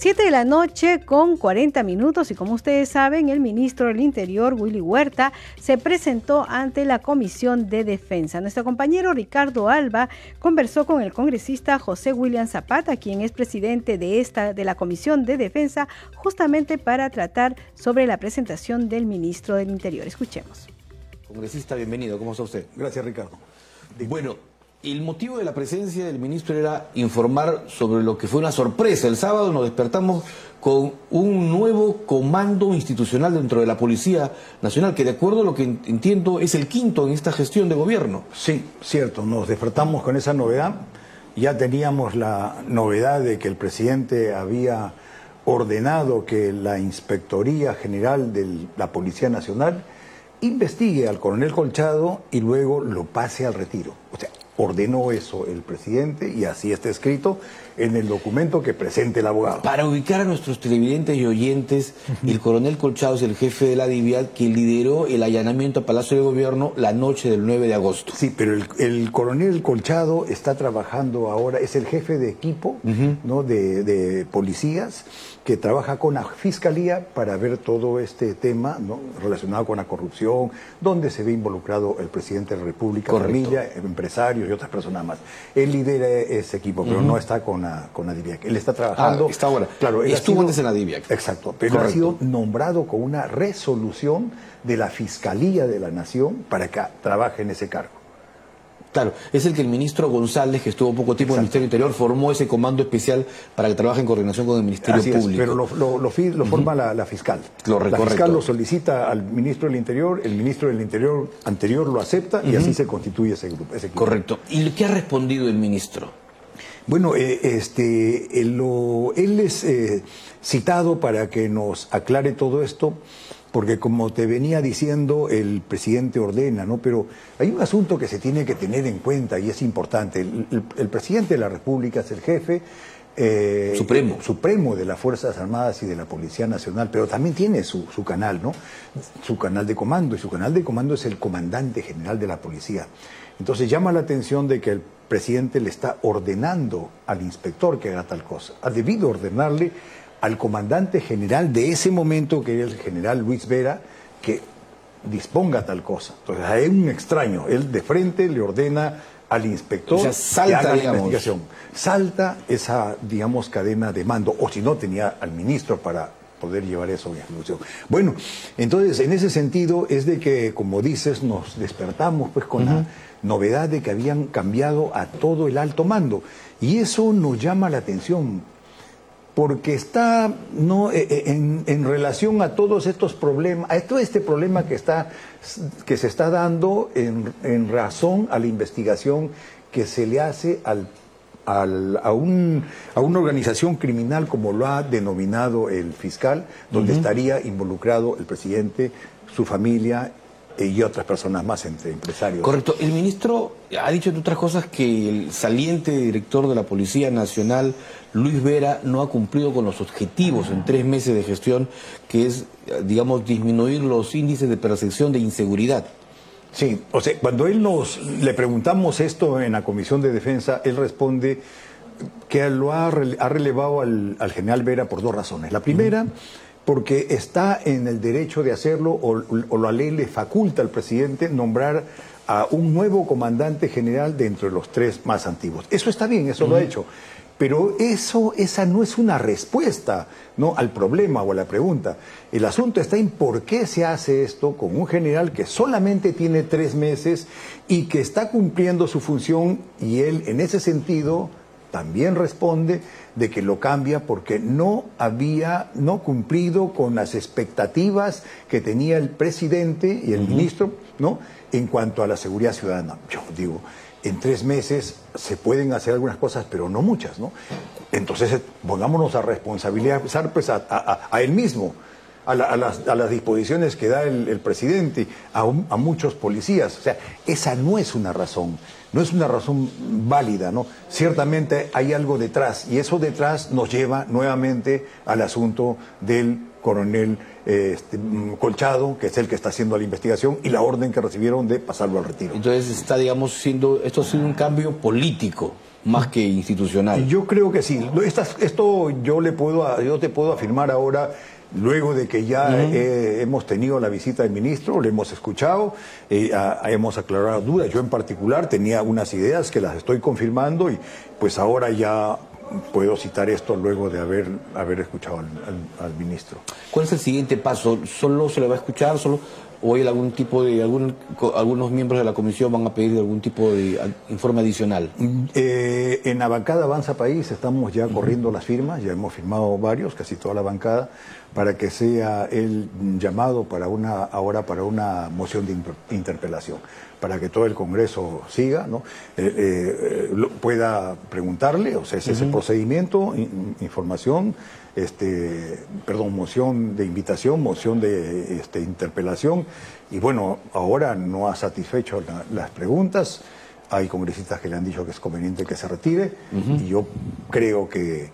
Speaker 1: 7 de la noche con 40 minutos y como ustedes saben, el ministro del Interior, Willy Huerta, se presentó ante la Comisión de Defensa. Nuestro compañero Ricardo Alba conversó con el congresista José William Zapata, quien es presidente de esta de la Comisión de Defensa, justamente para tratar sobre la presentación del ministro del Interior. Escuchemos.
Speaker 23: Congresista, bienvenido. ¿Cómo está usted?
Speaker 24: Gracias, Ricardo.
Speaker 23: Bueno, el motivo de la presencia del ministro era informar sobre lo que fue una sorpresa. El sábado nos despertamos con un nuevo comando institucional dentro de la Policía Nacional, que de acuerdo a lo que entiendo es el quinto en esta gestión de gobierno.
Speaker 24: Sí, cierto, nos despertamos con esa novedad. Ya teníamos la novedad de que el presidente había ordenado que la Inspectoría General de la Policía Nacional investigue al coronel Colchado y luego lo pase al retiro. O sea, ordenó eso el presidente y así está escrito en el documento que presente el abogado.
Speaker 23: Para ubicar a nuestros televidentes y oyentes, el coronel Colchado es el jefe de la DIVIAD que lideró el allanamiento a Palacio de Gobierno la noche del 9 de agosto.
Speaker 24: Sí, pero el, coronel Colchado está trabajando ahora, es el jefe de equipo ¿no? de, de policías que trabaja con la Fiscalía para ver todo este tema ¿no? relacionado con la corrupción, donde se ve involucrado el presidente de la República, familia, empresarios y otras personas más. Él lidera ese equipo, pero no está con la, con la DIVIAC. Él está trabajando...
Speaker 23: Ah, está ahora.
Speaker 24: Claro,
Speaker 23: estuvo antes en la DIVIAC.
Speaker 24: Exacto, pero ha sido nombrado con una resolución de la Fiscalía de la Nación para que trabaje en ese cargo.
Speaker 23: Claro, es el que el ministro González, que estuvo poco tiempo en el Ministerio Interior, formó ese comando especial para que trabaje en coordinación con el Ministerio Público.
Speaker 24: pero lo, forma la, fiscal. la fiscal lo solicita al ministro del Interior, el ministro del Interior anterior lo acepta y así se constituye ese grupo. Ese equipo.
Speaker 23: Correcto. ¿Y qué ha respondido el ministro?
Speaker 24: Bueno, eh, este, él, él es eh, citado para que nos aclare todo esto porque como te venía diciendo, el presidente ordena, ¿no? Pero hay un asunto que se tiene que tener en cuenta y es importante. El, presidente de la República es el jefe
Speaker 23: eh, supremo.
Speaker 24: supremo de las Fuerzas Armadas y de la Policía Nacional, pero también tiene su, su, canal, ¿no? Su canal de comando, y su canal de comando es el comandante general de la policía. Entonces llama la atención de que el presidente le está ordenando al inspector que haga tal cosa. Ha debido ordenarle al comandante general de ese momento, que es el general Luis Vera, que disponga tal cosa. Entonces, hay un extraño. Él de frente le ordena al inspector
Speaker 23: salta,
Speaker 24: la investigación. Salta esa, digamos, cadena de mando, o si no, tenía al ministro para poder llevar eso a ejecución. Bueno, entonces, en ese sentido, es de que, como dices, nos despertamos pues con la novedad de que habían cambiado a todo el alto mando. Y eso nos llama la atención, porque está no eh, eh, en, relación a todos estos problemas, a todo este problema que está que se está dando en, razón a la investigación que se le hace al, a, un, a una organización criminal como lo ha denominado el fiscal, donde estaría involucrado el presidente, su familia y otras personas más entre empresarios.
Speaker 23: Correcto. El ministro ha dicho, entre otras cosas, que el saliente director de la Policía Nacional, Luis Vera, no ha cumplido con los objetivos en tres meses de gestión, que es, digamos, disminuir los índices de percepción de inseguridad.
Speaker 24: Sí, o sea, cuando él nos le preguntamos esto en la Comisión de Defensa, él responde que lo ha, relevado al, general Vera por dos razones. La primera porque está en el derecho de hacerlo o, la ley le faculta al presidente nombrar a un nuevo comandante general dentro de los tres más antiguos. Eso está bien, eso lo ha hecho. Pero eso, esa no es una respuesta ¿no? al problema o a la pregunta. El asunto está en por qué se hace esto con un general que solamente tiene tres meses y que está cumpliendo su función y él en ese sentido también responde de que lo cambia porque no había no cumplido con las expectativas que tenía el presidente y el ministro, ¿no? En cuanto a la seguridad ciudadana. Yo digo, en tres meses se pueden hacer algunas cosas, pero no muchas, ¿no? Entonces, pongámonos a responsabilizar pues, a, a él mismo a, las, disposiciones que da el, presidente a, a, muchos policías. O sea, esa no es una razón, no es una razón válida, ¿no? Ciertamente hay algo detrás y eso detrás nos lleva nuevamente al asunto del coronel este, Colchado, que es el que está haciendo la investigación, y la orden que recibieron de pasarlo al retiro.
Speaker 23: Entonces está, digamos, siendo, esto ha sido un cambio político más que institucional.
Speaker 24: Yo creo que sí. esto yo le puedo, yo te puedo afirmar ahora Luego de que ya eh, hemos tenido la visita del ministro, le hemos escuchado, eh, hemos aclarado dudas. Yo en particular tenía unas ideas que las estoy confirmando y pues ahora ya puedo citar esto luego de haber, haber escuchado al, ministro.
Speaker 23: ¿Cuál es el siguiente paso? ¿Solo se le va a escuchar? ¿Solo o hay algún tipo de algún, algunos miembros de la comisión van a pedir algún tipo de informe adicional?
Speaker 24: Eh, en la bancada Avanza País estamos ya corriendo las firmas, ya hemos firmado varios, casi toda la bancada, para que sea el llamado para una ahora para una moción de interpelación, para que todo el Congreso siga, ¿no? Eh, eh, pueda preguntarle, o sea, es ese procedimiento, información este, perdón, moción de invitación, moción de este, interpelación, y bueno, ahora no ha satisfecho las preguntas, hay congresistas que le han dicho que es conveniente que se retire, y yo creo que,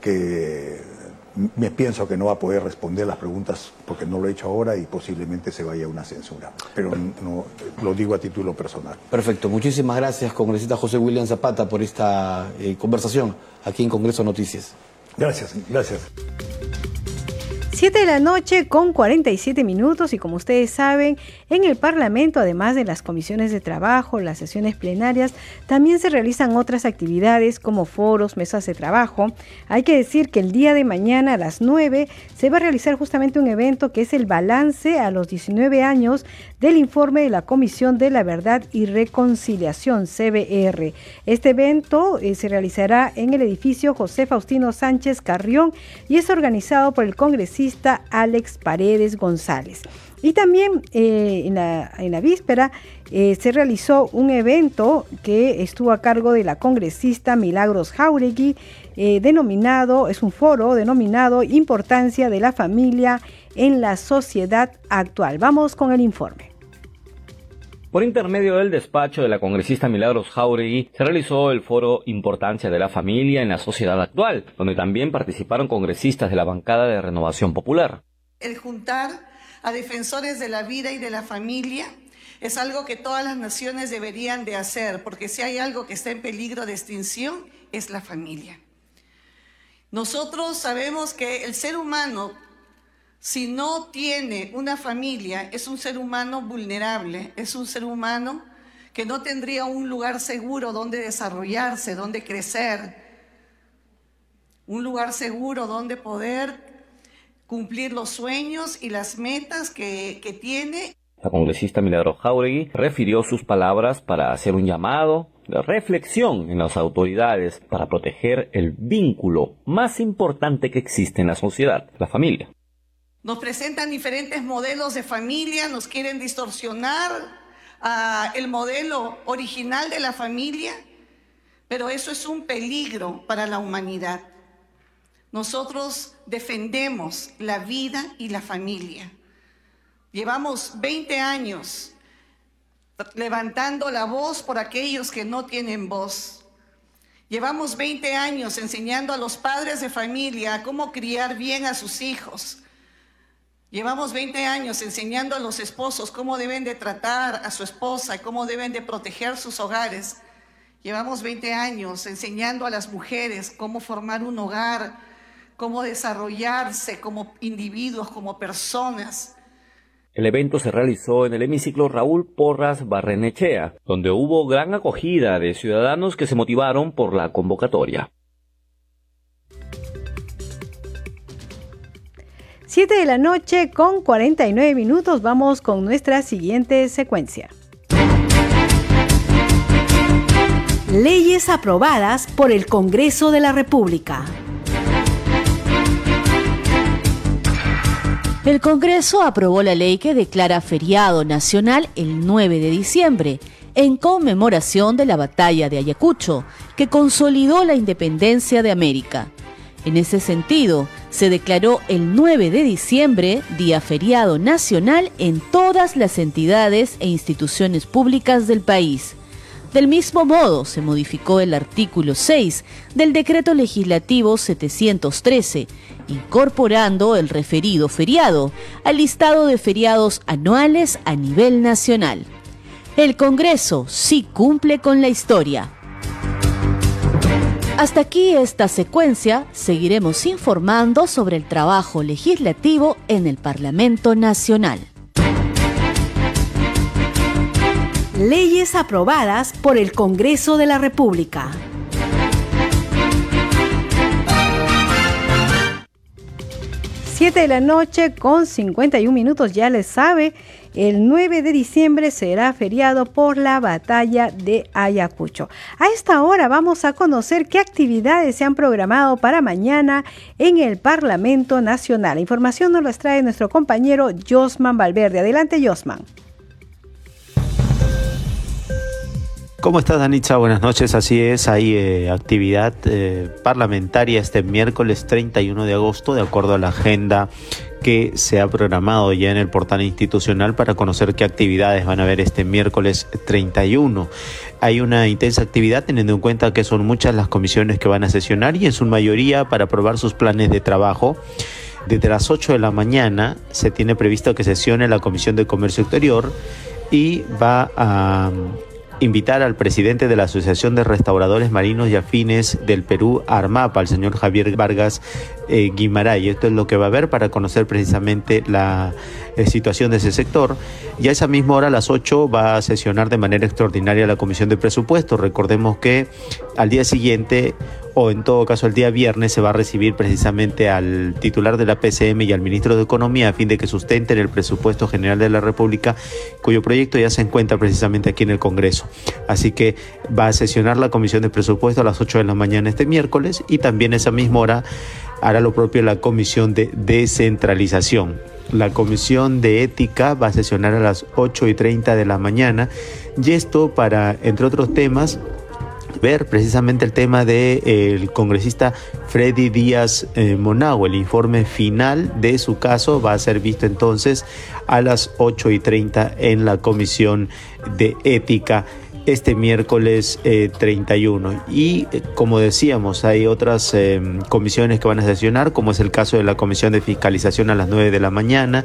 Speaker 24: que me pienso que no va a poder responder las preguntas porque no lo he hecho ahora y posiblemente se vaya a una censura. Pero no, lo digo a título personal.
Speaker 23: Perfecto. Muchísimas gracias, congresista José William Zapata, por esta eh, conversación aquí en Congreso Noticias.
Speaker 24: Gracias, gracias.
Speaker 1: 7 de la noche con 47 minutos y como ustedes saben, en el Parlamento, además de las comisiones de trabajo, las sesiones plenarias, también se realizan otras actividades como foros, mesas de trabajo. Hay que decir que el día de mañana a las 9 se va a realizar justamente un evento que es el balance a los 19 años del informe de la Comisión de la Verdad y Reconciliación, CBR. Este evento eh, se realizará en el edificio José Faustino Sánchez Carrión y es organizado por el congresista Alex Paredes González. Y también eh, en, la, víspera eh, se realizó un evento que estuvo a cargo de la congresista Milagros Jauregui, eh, denominado, es un foro denominado Importancia de la Familia en la Sociedad Actual. Vamos con el informe.
Speaker 25: Por intermedio del despacho de la congresista Milagros Jauregui, se realizó el foro Importancia de la Familia en la Sociedad Actual, donde también participaron congresistas de la bancada de Renovación Popular.
Speaker 26: El juntar a defensores de la vida y de la familia es algo que todas las naciones deberían de hacer, porque si hay algo que está en peligro de extinción, es la familia. Nosotros sabemos que el ser humano si no tiene una familia, es un ser humano vulnerable, es un ser humano que no tendría un lugar seguro donde desarrollarse, donde crecer, un lugar seguro donde poder cumplir los sueños y las metas que, tiene.
Speaker 25: La congresista Milagro Jauregui refirió sus palabras para hacer un llamado de reflexión en las autoridades para proteger el vínculo más importante que existe en la sociedad, la familia.
Speaker 26: Nos presentan diferentes modelos de familia, nos quieren distorsionar ah, el modelo original de la familia, pero eso es un peligro para la humanidad. Nosotros defendemos la vida y la familia. Llevamos 20 años levantando la voz por aquellos que no tienen voz. Llevamos 20 años enseñando a los padres de familia cómo criar bien a sus hijos, Llevamos 20 años enseñando a los esposos cómo deben de tratar a su esposa y cómo deben de proteger sus hogares. Llevamos 20 años enseñando a las mujeres cómo formar un hogar, cómo desarrollarse como individuos, como personas.
Speaker 25: El evento se realizó en el hemiciclo Raúl Porras Barrenechea, donde hubo gran acogida de ciudadanos que se motivaron por la convocatoria.
Speaker 1: 7 de la noche con 49 minutos vamos con nuestra siguiente secuencia. Leyes aprobadas por el Congreso de la República. El Congreso aprobó la ley que declara feriado nacional el 9 de diciembre, en conmemoración de la batalla de Ayacucho, que consolidó la independencia de América
Speaker 17: En ese sentido, se declaró el 9 de diciembre día feriado nacional en todas las entidades e instituciones públicas del país. Del mismo modo, se modificó el artículo 6 del decreto legislativo 713, incorporando el referido feriado al listado de feriados anuales a nivel nacional. El Congreso sí cumple con la historia. Hasta aquí esta secuencia, seguiremos informando sobre el trabajo legislativo en el Parlamento Nacional.
Speaker 1: Leyes aprobadas por el Congreso de la República. Siete de la noche con 51 minutos, ya les sabe, el 9 de diciembre será feriado por la batalla de Ayacucho. A esta hora vamos a conocer qué actividades se han programado para mañana en el Parlamento Nacional. La información nos la trae nuestro compañero Josman Valverde. Adelante, Josman.
Speaker 27: ¿Cómo estás, Danitza? Buenas noches. Así es, hay eh, actividad eh, parlamentaria este miércoles 31 de agosto, de acuerdo a la agenda que se ha programado ya en el portal institucional para conocer qué actividades van a haber este miércoles 31. Hay una intensa actividad teniendo en cuenta que son muchas las comisiones que van a sesionar y en su mayoría para aprobar sus planes de trabajo. Desde las 8 de la mañana se tiene previsto que sesione la Comisión de Comercio Exterior y va a invitar al presidente de la Asociación de Restauradores Marinos y Afines del Perú, Armapa, el señor Javier Vargas eh, Guimaray. Esto es lo que va a haber para conocer precisamente la eh, situación de ese sector. Y a esa misma hora, a las 8, va a sesionar de manera extraordinaria la Comisión de Presupuestos. Recordemos que al día siguiente o en todo caso el día viernes se va a recibir precisamente al titular de la PCM y al ministro de Economía a fin de que sustenten el presupuesto general de la República, cuyo proyecto ya se encuentra precisamente aquí en el Congreso. Así que va a sesionar la Comisión de Presupuesto a las 8 de la mañana este miércoles y también esa misma hora hará lo propio la Comisión de Descentralización. La Comisión de Ética va a sesionar a las 8 y 30 de la mañana y esto para, entre otros temas, ver precisamente el tema del de, el congresista Freddy Díaz eh, Monago. El informe final de su caso va a ser visto entonces a las 8 y 30 en la Comisión de Ética este miércoles 31. Eh, y eh, como decíamos, hay otras eh, comisiones que van a sesionar, como es el caso de la Comisión de Fiscalización a las 9 de la mañana,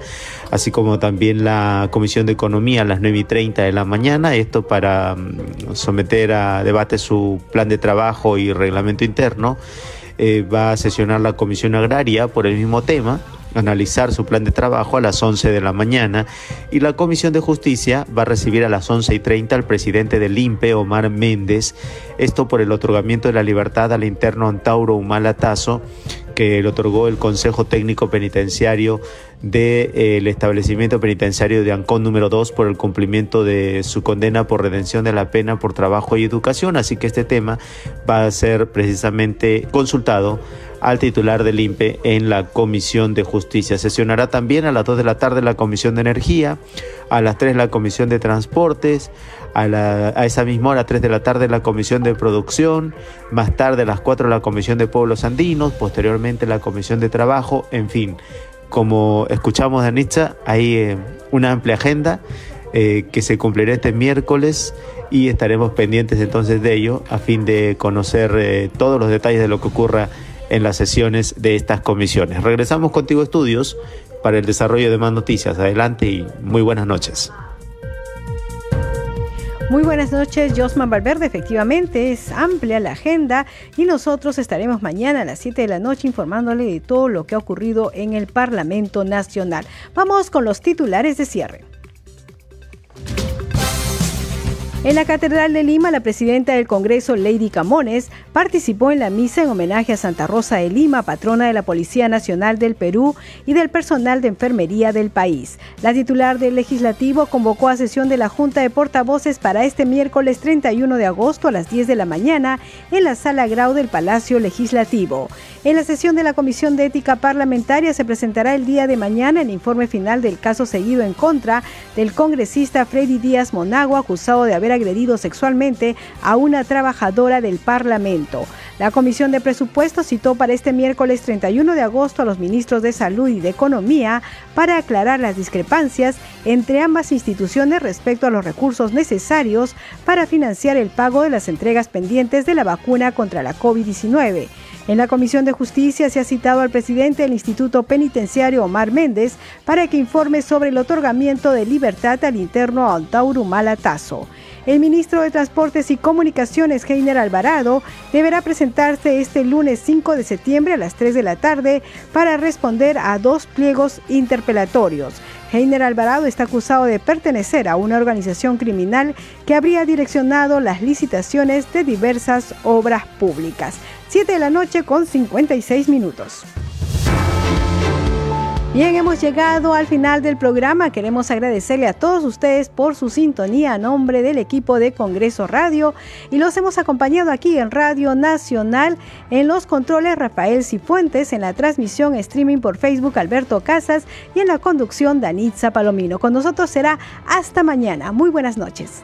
Speaker 27: así como también la Comisión de Economía a las 9 y 30 de la mañana, esto para mm, someter a debate su plan de trabajo y reglamento interno. va a sesionar la Comisión Agraria por el mismo tema analizar su plan de trabajo a las 11 de la mañana y la Comisión de Justicia va a recibir a las 11 y 30 al presidente del INPE, Omar Méndez, esto por el otorgamiento de la libertad al interno Antauro Humala Tazo, que le otorgó el Consejo Técnico Penitenciario del eh, establecimiento penitenciario de Ancón número 2 por el cumplimiento de su condena por redención de la pena por trabajo y educación. Así que este tema va a ser precisamente consultado al titular del INPE en la Comisión de Justicia. Sesionará también a las 2 de la tarde la Comisión de Energía, a las 3 la Comisión de Transportes, a, esa misma hora, 3 de la tarde, la Comisión de Producción, más tarde a las 4 la Comisión de Pueblos Andinos, posteriormente la Comisión de Trabajo, en fin. Como escuchamos de Anitza, hay eh, una amplia agenda eh, que se cumplirá este miércoles y estaremos pendientes entonces de ello a fin de conocer eh, todos los detalles de lo que ocurra en las sesiones de estas comisiones. Regresamos contigo, estudios, para el desarrollo de más noticias. Adelante y muy buenas noches.
Speaker 1: Muy buenas noches, Josman Valverde. Efectivamente, es amplia la agenda y nosotros estaremos mañana a las 7 de la noche informándole de todo lo que ha ocurrido en el Parlamento Nacional. Vamos con los titulares de cierre. En la Catedral de Lima, la presidenta del Congreso, Lady Camones, participó en la misa en homenaje a Santa Rosa de Lima, patrona de la Policía Nacional del Perú y del personal de enfermería del país. La titular del Legislativo convocó a sesión de la Junta de Portavoces para este miércoles 31 de agosto a las 10 de la mañana en la Sala Grau del Palacio Legislativo. En la sesión de la Comisión de Ética Parlamentaria se presentará el día de mañana el informe final del caso seguido en contra del congresista Freddy Díaz Monago, acusado de haber agredido sexualmente a una trabajadora del Parlamento. La Comisión de Presupuestos citó para este miércoles 31 de agosto a los ministros de Salud y de Economía para aclarar las discrepancias entre ambas instituciones respecto a los recursos necesarios para financiar el pago de las entregas pendientes de la vacuna contra la COVID-19. En la Comisión de Justicia se ha citado al presidente del Instituto Penitenciario Omar Méndez para que informe sobre el otorgamiento de libertad al interno Antauro Malatazo. El ministro de Transportes y Comunicaciones, Heiner Alvarado, deberá presentarse este lunes 5 de septiembre a las 3 de la tarde para responder a dos pliegos interpelatorios. Heiner Alvarado está acusado de pertenecer a una organización criminal que habría direccionado las licitaciones de diversas obras públicas. 7 de la noche con 56 minutos. Bien, hemos llegado al final del programa. Queremos agradecerle a todos ustedes por su sintonía a nombre del equipo de Congreso Radio y los hemos acompañado aquí en Radio Nacional en los controles Rafael Cifuentes, en la transmisión streaming por Facebook Alberto Casas y en la conducción Danitza Palomino. Con nosotros será hasta mañana. Muy buenas noches.